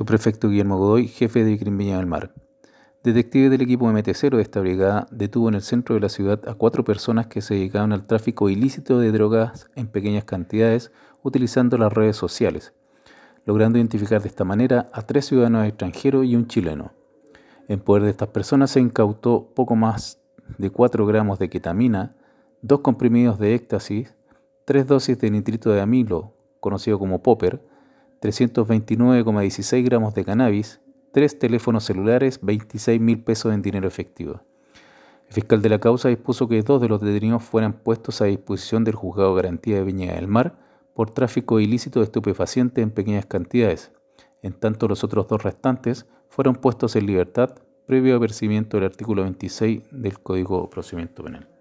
Subprefecto Guillermo Godoy, jefe de Viña del Mar. Detectives del equipo MT0 de esta brigada detuvo en el centro de la ciudad a cuatro personas que se dedicaban al tráfico ilícito de drogas en pequeñas cantidades utilizando las redes sociales, logrando identificar de esta manera a tres ciudadanos extranjeros y un chileno. En poder de estas personas se incautó poco más de 4 gramos de ketamina, dos comprimidos de éxtasis, tres dosis de nitrito de amilo, conocido como popper, 329,16 gramos de cannabis, tres teléfonos celulares, 26 mil pesos en dinero efectivo. El fiscal de la causa dispuso que dos de los detenidos fueran puestos a disposición del juzgado garantía de Viña del Mar por tráfico ilícito de estupefacientes en pequeñas cantidades. En tanto, los otros dos restantes fueron puestos en libertad previo apercibimiento del artículo 26 del Código de Procedimiento Penal.